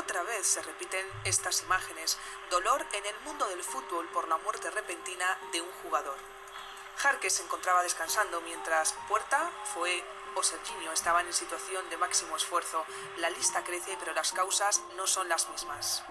Otra vez se repiten estas imágenes, dolor en el mundo del fútbol por la muerte repentina de un jugador. Jarque se encontraba descansando mientras Puerta fue o Serginho estaban en situación de máximo esfuerzo. La lista crece, pero las causas no son las mismas.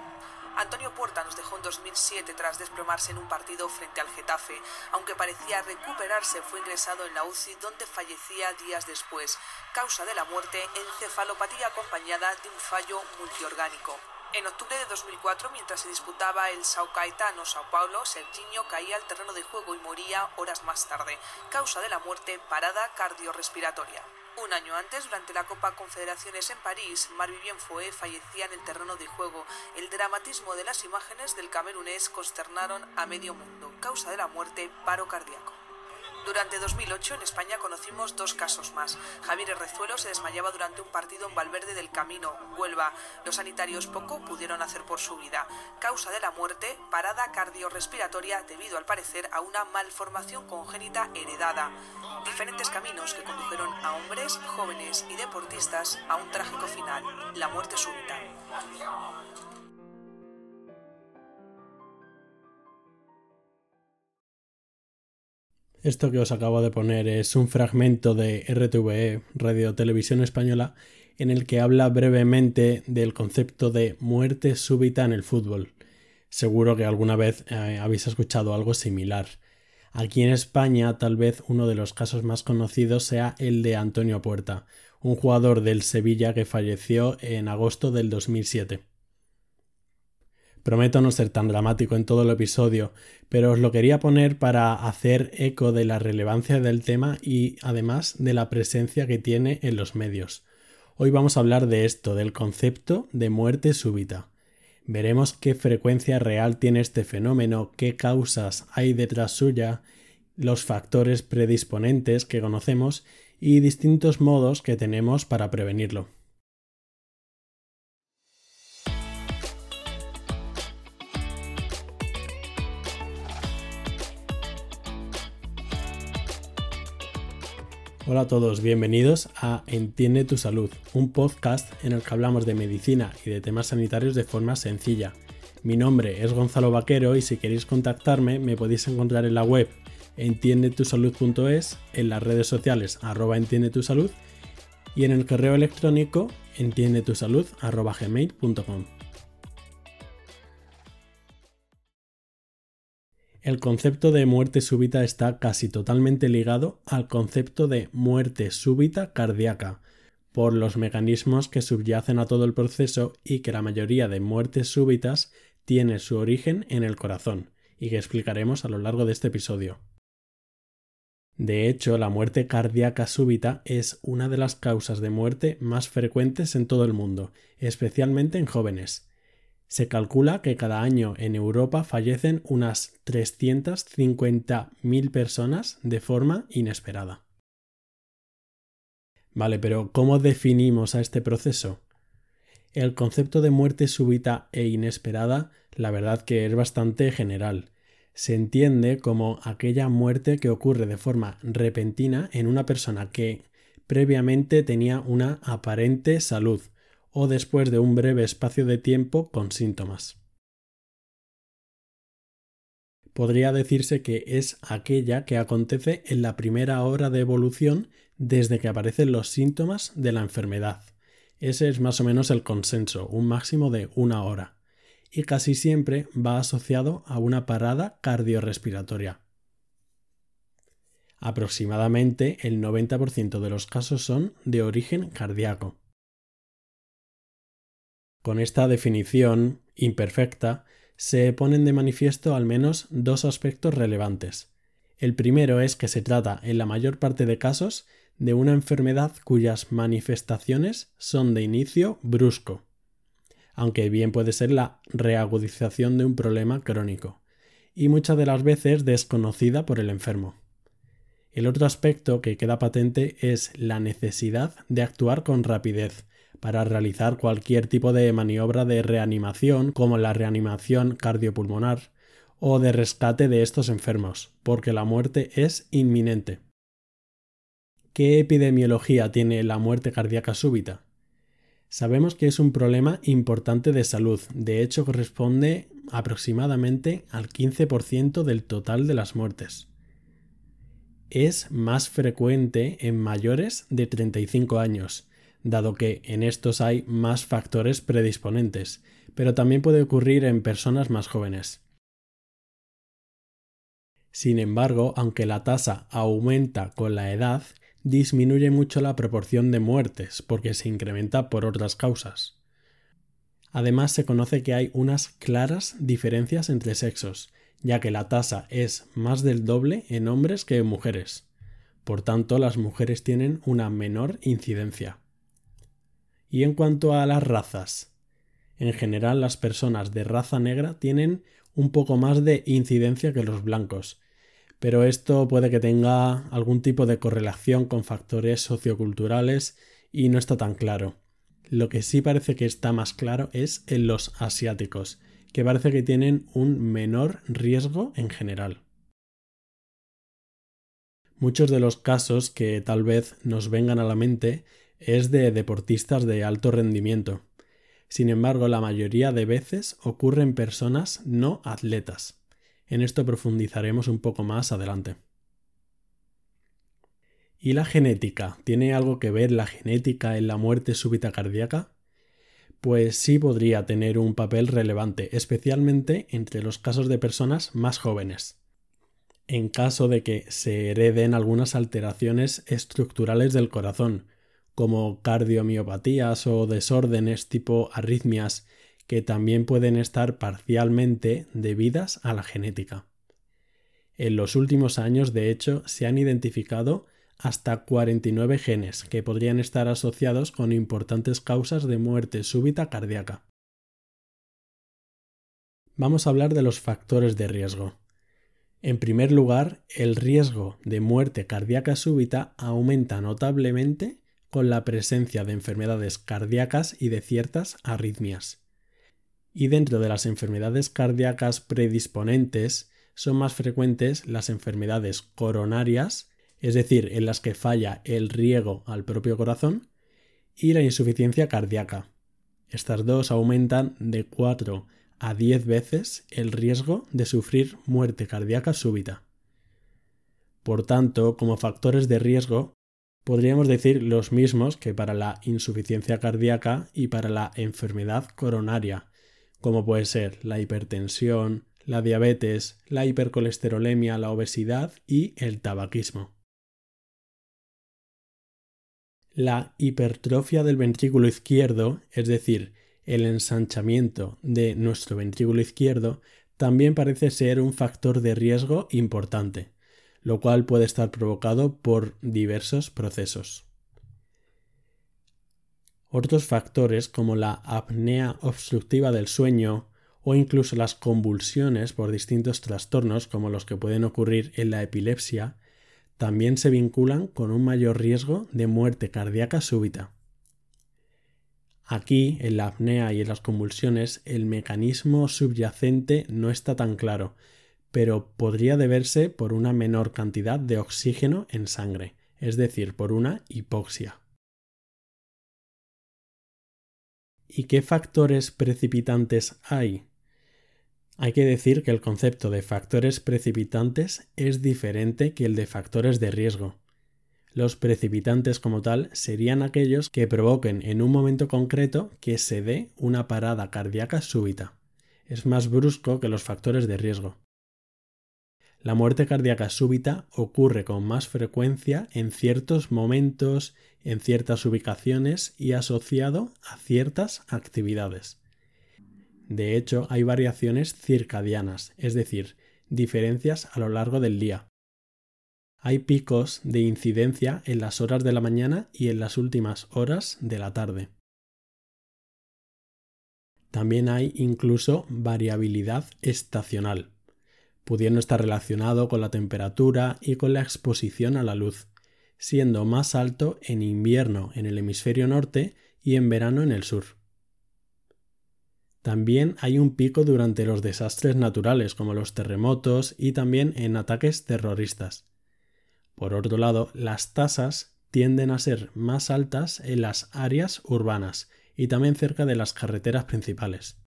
Antonio Puerta nos dejó en 2007 tras desplomarse en un partido frente al Getafe. Aunque parecía recuperarse, fue ingresado en la UCI donde fallecía días después. Causa de la muerte, encefalopatía acompañada de un fallo multiorgánico. En octubre de 2004, mientras se disputaba el Sao Caetano-Sao Paulo, Serginho caía al terreno de juego y moría horas más tarde. Causa de la muerte, parada cardiorrespiratoria. Un año antes, durante la Copa Confederaciones en París, Marvivien Foé fallecía en el terreno de juego. El dramatismo de las imágenes del camerunés consternaron a medio mundo. Causa de la muerte, paro cardíaco. Durante 2008 en España conocimos dos casos más. Javier Rezuelo se desmayaba durante un partido en Valverde del Camino, Huelva. Los sanitarios poco pudieron hacer por su vida. Causa de la muerte, parada cardiorrespiratoria debido al parecer a una malformación congénita heredada. Diferentes caminos que condujeron a hombres, jóvenes y deportistas a un trágico final, la muerte súbita. Esto que os acabo de poner es un fragmento de RTVE, Radio Televisión Española, en el que habla brevemente del concepto de muerte súbita en el fútbol. Seguro que alguna vez eh, habéis escuchado algo similar. Aquí en España tal vez uno de los casos más conocidos sea el de Antonio Puerta, un jugador del Sevilla que falleció en agosto del 2007. Prometo no ser tan dramático en todo el episodio, pero os lo quería poner para hacer eco de la relevancia del tema y además de la presencia que tiene en los medios. Hoy vamos a hablar de esto, del concepto de muerte súbita. Veremos qué frecuencia real tiene este fenómeno, qué causas hay detrás suya, los factores predisponentes que conocemos y distintos modos que tenemos para prevenirlo. Hola a todos, bienvenidos a Entiende tu salud, un podcast en el que hablamos de medicina y de temas sanitarios de forma sencilla. Mi nombre es Gonzalo Vaquero y si queréis contactarme me podéis encontrar en la web entiendetusalud.es, en las redes sociales arroba entiendetusalud y en el correo electrónico entiendetusalud.gmail.com. El concepto de muerte súbita está casi totalmente ligado al concepto de muerte súbita cardíaca, por los mecanismos que subyacen a todo el proceso y que la mayoría de muertes súbitas tiene su origen en el corazón, y que explicaremos a lo largo de este episodio. De hecho, la muerte cardíaca súbita es una de las causas de muerte más frecuentes en todo el mundo, especialmente en jóvenes. Se calcula que cada año en Europa fallecen unas 350.000 personas de forma inesperada. Vale, pero ¿cómo definimos a este proceso? El concepto de muerte súbita e inesperada, la verdad que es bastante general. Se entiende como aquella muerte que ocurre de forma repentina en una persona que previamente tenía una aparente salud, o después de un breve espacio de tiempo con síntomas. Podría decirse que es aquella que acontece en la primera hora de evolución desde que aparecen los síntomas de la enfermedad. Ese es más o menos el consenso, un máximo de una hora, y casi siempre va asociado a una parada cardiorrespiratoria. Aproximadamente el 90% de los casos son de origen cardíaco. Con esta definición imperfecta se ponen de manifiesto al menos dos aspectos relevantes. El primero es que se trata, en la mayor parte de casos, de una enfermedad cuyas manifestaciones son de inicio brusco, aunque bien puede ser la reagudización de un problema crónico, y muchas de las veces desconocida por el enfermo. El otro aspecto que queda patente es la necesidad de actuar con rapidez, para realizar cualquier tipo de maniobra de reanimación como la reanimación cardiopulmonar o de rescate de estos enfermos, porque la muerte es inminente. ¿Qué epidemiología tiene la muerte cardíaca súbita? Sabemos que es un problema importante de salud, de hecho corresponde aproximadamente al 15% del total de las muertes. Es más frecuente en mayores de 35 años, dado que en estos hay más factores predisponentes, pero también puede ocurrir en personas más jóvenes. Sin embargo, aunque la tasa aumenta con la edad, disminuye mucho la proporción de muertes porque se incrementa por otras causas. Además, se conoce que hay unas claras diferencias entre sexos, ya que la tasa es más del doble en hombres que en mujeres. Por tanto, las mujeres tienen una menor incidencia. Y en cuanto a las razas, en general las personas de raza negra tienen un poco más de incidencia que los blancos, pero esto puede que tenga algún tipo de correlación con factores socioculturales y no está tan claro. Lo que sí parece que está más claro es en los asiáticos, que parece que tienen un menor riesgo en general. Muchos de los casos que tal vez nos vengan a la mente es de deportistas de alto rendimiento. Sin embargo, la mayoría de veces ocurre en personas no atletas. En esto profundizaremos un poco más adelante. ¿Y la genética? ¿Tiene algo que ver la genética en la muerte súbita cardíaca? Pues sí podría tener un papel relevante, especialmente entre los casos de personas más jóvenes. En caso de que se hereden algunas alteraciones estructurales del corazón, como cardiomiopatías o desórdenes tipo arritmias que también pueden estar parcialmente debidas a la genética. En los últimos años, de hecho, se han identificado hasta 49 genes que podrían estar asociados con importantes causas de muerte súbita cardíaca. Vamos a hablar de los factores de riesgo. En primer lugar, el riesgo de muerte cardíaca súbita aumenta notablemente con la presencia de enfermedades cardíacas y de ciertas arritmias y dentro de las enfermedades cardíacas predisponentes son más frecuentes las enfermedades coronarias, es decir, en las que falla el riego al propio corazón, y la insuficiencia cardíaca. Estas dos aumentan de 4 a 10 veces el riesgo de sufrir muerte cardíaca súbita. Por tanto, como factores de riesgo, podríamos decir los mismos que para la insuficiencia cardíaca y para la enfermedad coronaria, como puede ser la hipertensión, la diabetes, la hipercolesterolemia, la obesidad y el tabaquismo. La hipertrofia del ventrículo izquierdo, es decir, el ensanchamiento de nuestro ventrículo izquierdo, también parece ser un factor de riesgo importante, lo cual puede estar provocado por diversos procesos. Otros factores como la apnea obstructiva del sueño o incluso las convulsiones por distintos trastornos como los que pueden ocurrir en la epilepsia también se vinculan con un mayor riesgo de muerte cardíaca súbita. Aquí, en la apnea y en las convulsiones, el mecanismo subyacente no está tan claro, pero podría deberse por una menor cantidad de oxígeno en sangre, es decir, por una hipoxia. ¿Y qué factores precipitantes hay? Hay que decir que el concepto de factores precipitantes es diferente que el de factores de riesgo. Los precipitantes como tal serían aquellos que provoquen en un momento concreto que se dé una parada cardíaca súbita. Es más brusco que los factores de riesgo. La muerte cardíaca súbita ocurre con más frecuencia en ciertos momentos, en ciertas ubicaciones y asociado a ciertas actividades. De hecho, hay variaciones circadianas, es decir, diferencias a lo largo del día. Hay picos de incidencia en las horas de la mañana y en las últimas horas de la tarde. También hay incluso variabilidad estacional pudiendo estar relacionado con la temperatura y con la exposición a la luz, siendo más alto en invierno en el hemisferio norte y en verano en el sur. También hay un pico durante los desastres naturales como los terremotos y también en ataques terroristas. Por otro lado, las tasas tienden a ser más altas en las áreas urbanas y también cerca de las carreteras principales.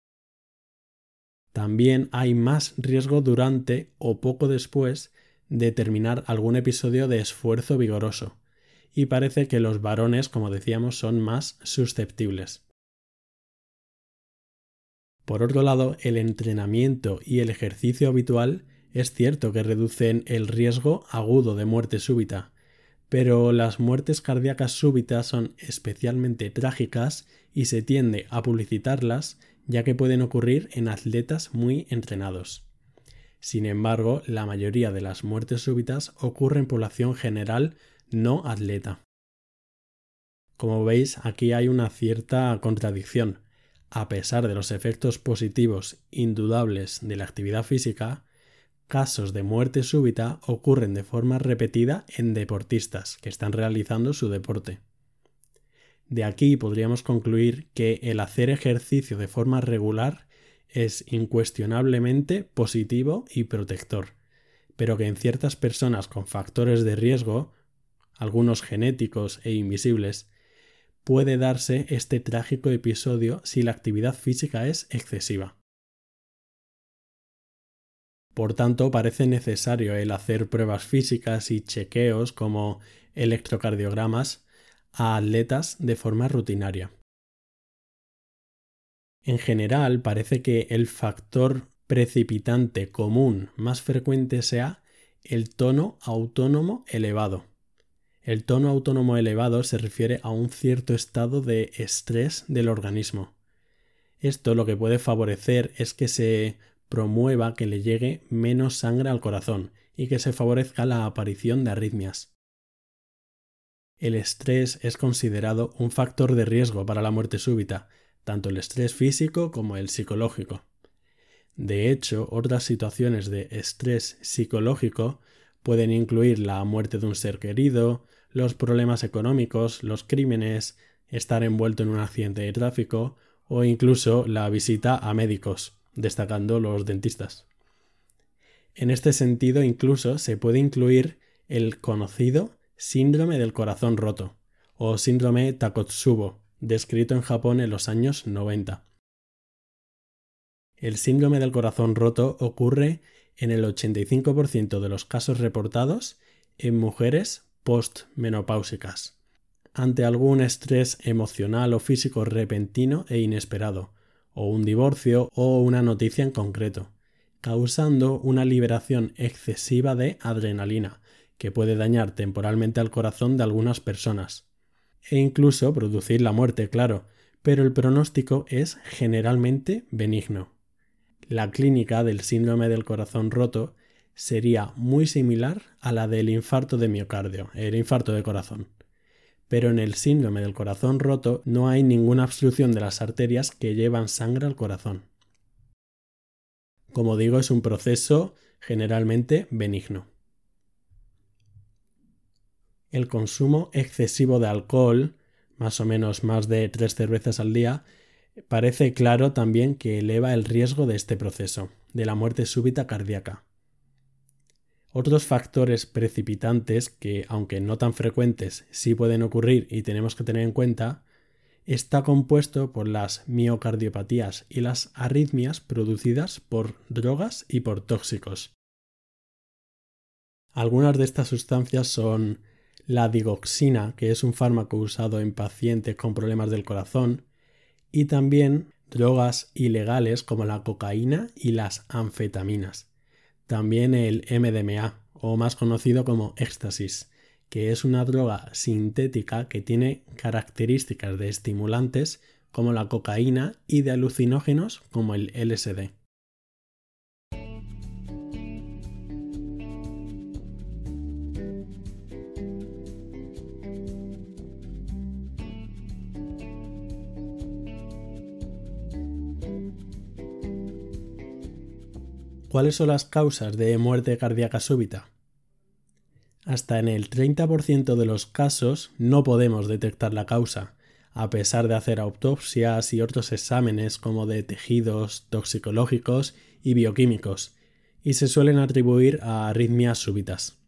También hay más riesgo durante o poco después de terminar algún episodio de esfuerzo vigoroso, y parece que los varones, como decíamos, son más susceptibles. Por otro lado, el entrenamiento y el ejercicio habitual es cierto que reducen el riesgo agudo de muerte súbita, pero las muertes cardíacas súbitas son especialmente trágicas y se tiende a publicitarlas ya que pueden ocurrir en atletas muy entrenados. Sin embargo, la mayoría de las muertes súbitas ocurren en población general no atleta. Como veis, aquí hay una cierta contradicción. A pesar de los efectos positivos indudables de la actividad física, casos de muerte súbita ocurren de forma repetida en deportistas que están realizando su deporte. De aquí podríamos concluir que el hacer ejercicio de forma regular es incuestionablemente positivo y protector, pero que en ciertas personas con factores de riesgo, algunos genéticos e invisibles, puede darse este trágico episodio si la actividad física es excesiva. Por tanto, parece necesario el hacer pruebas físicas y chequeos como electrocardiogramas a atletas de forma rutinaria. En general, parece que el factor precipitante común más frecuente sea el tono autónomo elevado. El tono autónomo elevado se refiere a un cierto estado de estrés del organismo. Esto lo que puede favorecer es que se promueva que le llegue menos sangre al corazón y que se favorezca la aparición de arritmias el estrés es considerado un factor de riesgo para la muerte súbita, tanto el estrés físico como el psicológico. De hecho, otras situaciones de estrés psicológico pueden incluir la muerte de un ser querido, los problemas económicos, los crímenes, estar envuelto en un accidente de tráfico o incluso la visita a médicos, destacando los dentistas. En este sentido, incluso se puede incluir el conocido síndrome del corazón roto o síndrome Takotsubo, descrito en Japón en los años 90. El síndrome del corazón roto ocurre en el 85% de los casos reportados en mujeres postmenopáusicas, ante algún estrés emocional o físico repentino e inesperado, o un divorcio o una noticia en concreto, causando una liberación excesiva de adrenalina, que puede dañar temporalmente al corazón de algunas personas, e incluso producir la muerte, claro, pero el pronóstico es generalmente benigno. La clínica del síndrome del corazón roto sería muy similar a la del infarto de miocardio, el infarto de corazón. Pero en el síndrome del corazón roto no hay ninguna obstrucción de las arterias que llevan sangre al corazón. Como digo, es un proceso generalmente benigno el consumo excesivo de alcohol, más o menos más de tres cervezas al día, parece claro también que eleva el riesgo de este proceso, de la muerte súbita cardíaca. Otros factores precipitantes que, aunque no tan frecuentes, sí pueden ocurrir y tenemos que tener en cuenta, está compuesto por las miocardiopatías y las arritmias producidas por drogas y por tóxicos. Algunas de estas sustancias son la digoxina, que es un fármaco usado en pacientes con problemas del corazón, y también drogas ilegales como la cocaína y las anfetaminas. También el MDMA, o más conocido como éxtasis, que es una droga sintética que tiene características de estimulantes como la cocaína y de alucinógenos como el LSD. ¿Cuáles son las causas de muerte cardíaca súbita? Hasta en el 30% de los casos no podemos detectar la causa, a pesar de hacer autopsias y otros exámenes como de tejidos toxicológicos y bioquímicos, y se suelen atribuir a arritmias súbitas.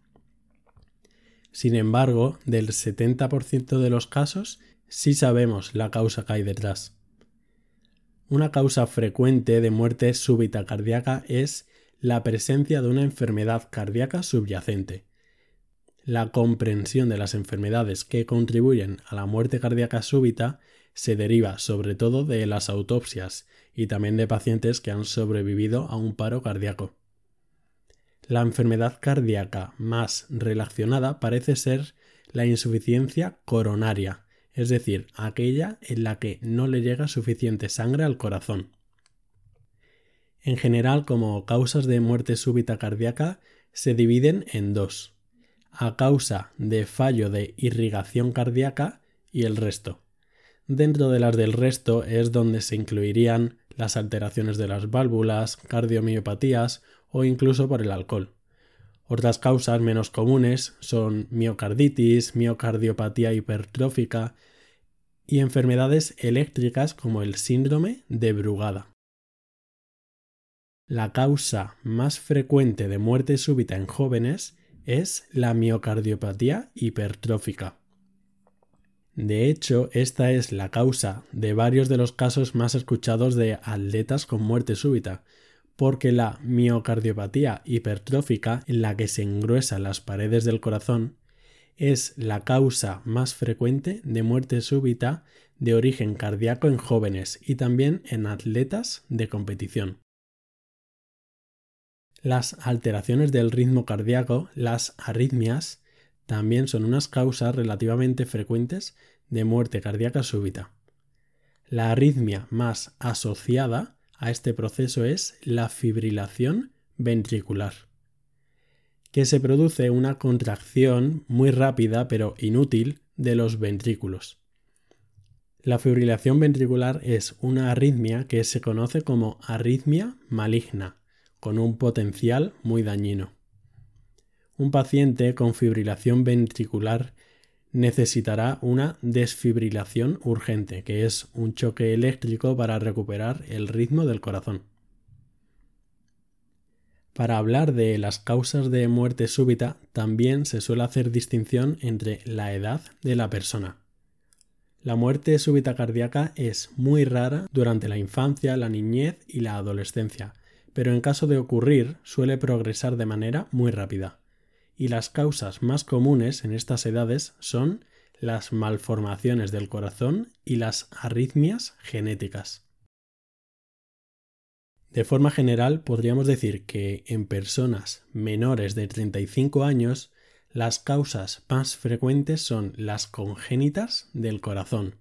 Sin embargo, del 70% de los casos sí sabemos la causa que hay detrás. Una causa frecuente de muerte súbita cardíaca es la presencia de una enfermedad cardíaca subyacente. La comprensión de las enfermedades que contribuyen a la muerte cardíaca súbita se deriva sobre todo de las autopsias y también de pacientes que han sobrevivido a un paro cardíaco. La enfermedad cardíaca más relacionada parece ser la insuficiencia coronaria, es decir, aquella en la que no le llega suficiente sangre al corazón. En general, como causas de muerte súbita cardíaca, se dividen en dos, a causa de fallo de irrigación cardíaca y el resto. Dentro de las del resto es donde se incluirían las alteraciones de las válvulas, cardiomiopatías o incluso por el alcohol. Otras causas menos comunes son miocarditis, miocardiopatía hipertrófica y enfermedades eléctricas como el síndrome de Brugada. La causa más frecuente de muerte súbita en jóvenes es la miocardiopatía hipertrófica. De hecho, esta es la causa de varios de los casos más escuchados de atletas con muerte súbita, porque la miocardiopatía hipertrófica, en la que se engruesan las paredes del corazón, es la causa más frecuente de muerte súbita de origen cardíaco en jóvenes y también en atletas de competición. Las alteraciones del ritmo cardíaco, las arritmias, también son unas causas relativamente frecuentes de muerte cardíaca súbita. La arritmia más asociada a este proceso es la fibrilación ventricular, que se produce una contracción muy rápida pero inútil de los ventrículos. La fibrilación ventricular es una arritmia que se conoce como arritmia maligna con un potencial muy dañino. Un paciente con fibrilación ventricular necesitará una desfibrilación urgente, que es un choque eléctrico para recuperar el ritmo del corazón. Para hablar de las causas de muerte súbita, también se suele hacer distinción entre la edad de la persona. La muerte súbita cardíaca es muy rara durante la infancia, la niñez y la adolescencia, pero en caso de ocurrir suele progresar de manera muy rápida. Y las causas más comunes en estas edades son las malformaciones del corazón y las arritmias genéticas. De forma general, podríamos decir que en personas menores de 35 años, las causas más frecuentes son las congénitas del corazón,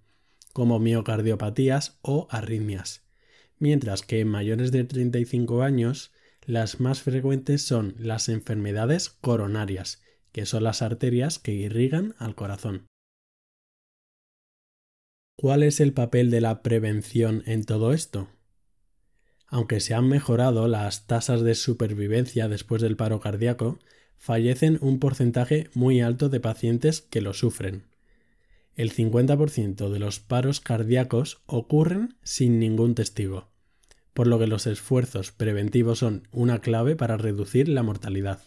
como miocardiopatías o arritmias, mientras que en mayores de 35 años las más frecuentes son las enfermedades coronarias, que son las arterias que irrigan al corazón. ¿Cuál es el papel de la prevención en todo esto? Aunque se han mejorado las tasas de supervivencia después del paro cardíaco, fallecen un porcentaje muy alto de pacientes que lo sufren. El 50% de los paros cardíacos ocurren sin ningún testigo por lo que los esfuerzos preventivos son una clave para reducir la mortalidad.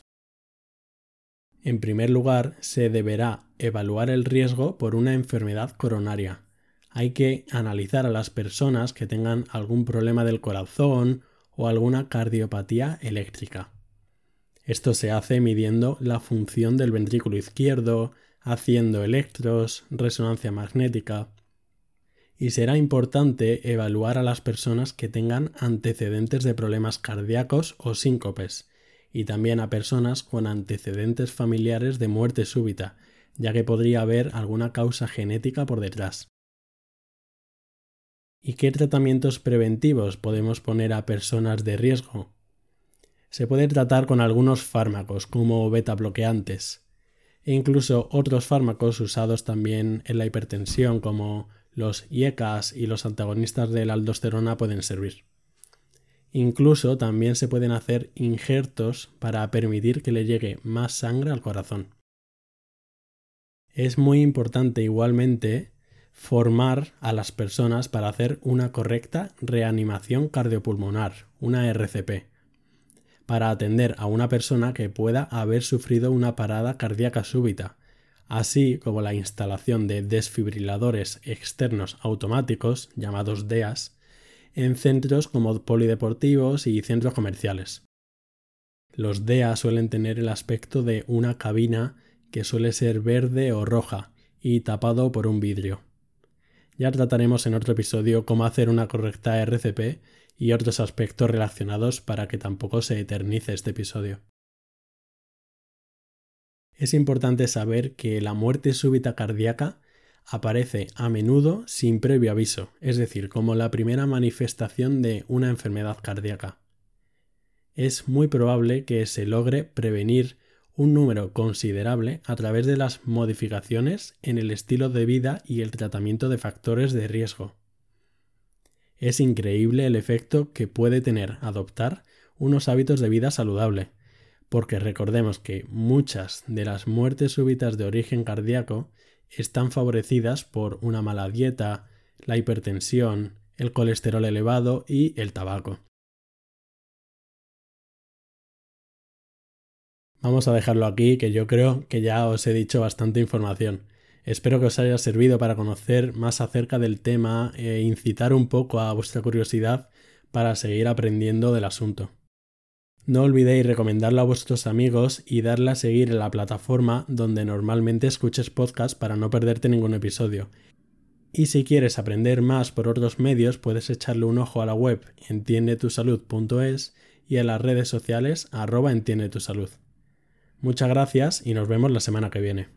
En primer lugar, se deberá evaluar el riesgo por una enfermedad coronaria. Hay que analizar a las personas que tengan algún problema del corazón o alguna cardiopatía eléctrica. Esto se hace midiendo la función del ventrículo izquierdo, haciendo electros, resonancia magnética, y será importante evaluar a las personas que tengan antecedentes de problemas cardíacos o síncopes, y también a personas con antecedentes familiares de muerte súbita, ya que podría haber alguna causa genética por detrás. ¿Y qué tratamientos preventivos podemos poner a personas de riesgo? Se puede tratar con algunos fármacos como beta bloqueantes, e incluso otros fármacos usados también en la hipertensión como los IECAS y los antagonistas de la aldosterona pueden servir. Incluso también se pueden hacer injertos para permitir que le llegue más sangre al corazón. Es muy importante igualmente formar a las personas para hacer una correcta reanimación cardiopulmonar, una RCP, para atender a una persona que pueda haber sufrido una parada cardíaca súbita, así como la instalación de desfibriladores externos automáticos, llamados DEAS, en centros como polideportivos y centros comerciales. Los DEA suelen tener el aspecto de una cabina que suele ser verde o roja y tapado por un vidrio. Ya trataremos en otro episodio cómo hacer una correcta RCP y otros aspectos relacionados para que tampoco se eternice este episodio. Es importante saber que la muerte súbita cardíaca aparece a menudo sin previo aviso, es decir, como la primera manifestación de una enfermedad cardíaca. Es muy probable que se logre prevenir un número considerable a través de las modificaciones en el estilo de vida y el tratamiento de factores de riesgo. Es increíble el efecto que puede tener adoptar unos hábitos de vida saludable, porque recordemos que muchas de las muertes súbitas de origen cardíaco están favorecidas por una mala dieta, la hipertensión, el colesterol elevado y el tabaco. Vamos a dejarlo aquí, que yo creo que ya os he dicho bastante información. Espero que os haya servido para conocer más acerca del tema e incitar un poco a vuestra curiosidad para seguir aprendiendo del asunto. No olvidéis recomendarlo a vuestros amigos y darle a seguir en la plataforma donde normalmente escuches podcast para no perderte ningún episodio. Y si quieres aprender más por otros medios, puedes echarle un ojo a la web entiendetusalud.es y a las redes sociales arroba entiendetusalud. Muchas gracias y nos vemos la semana que viene.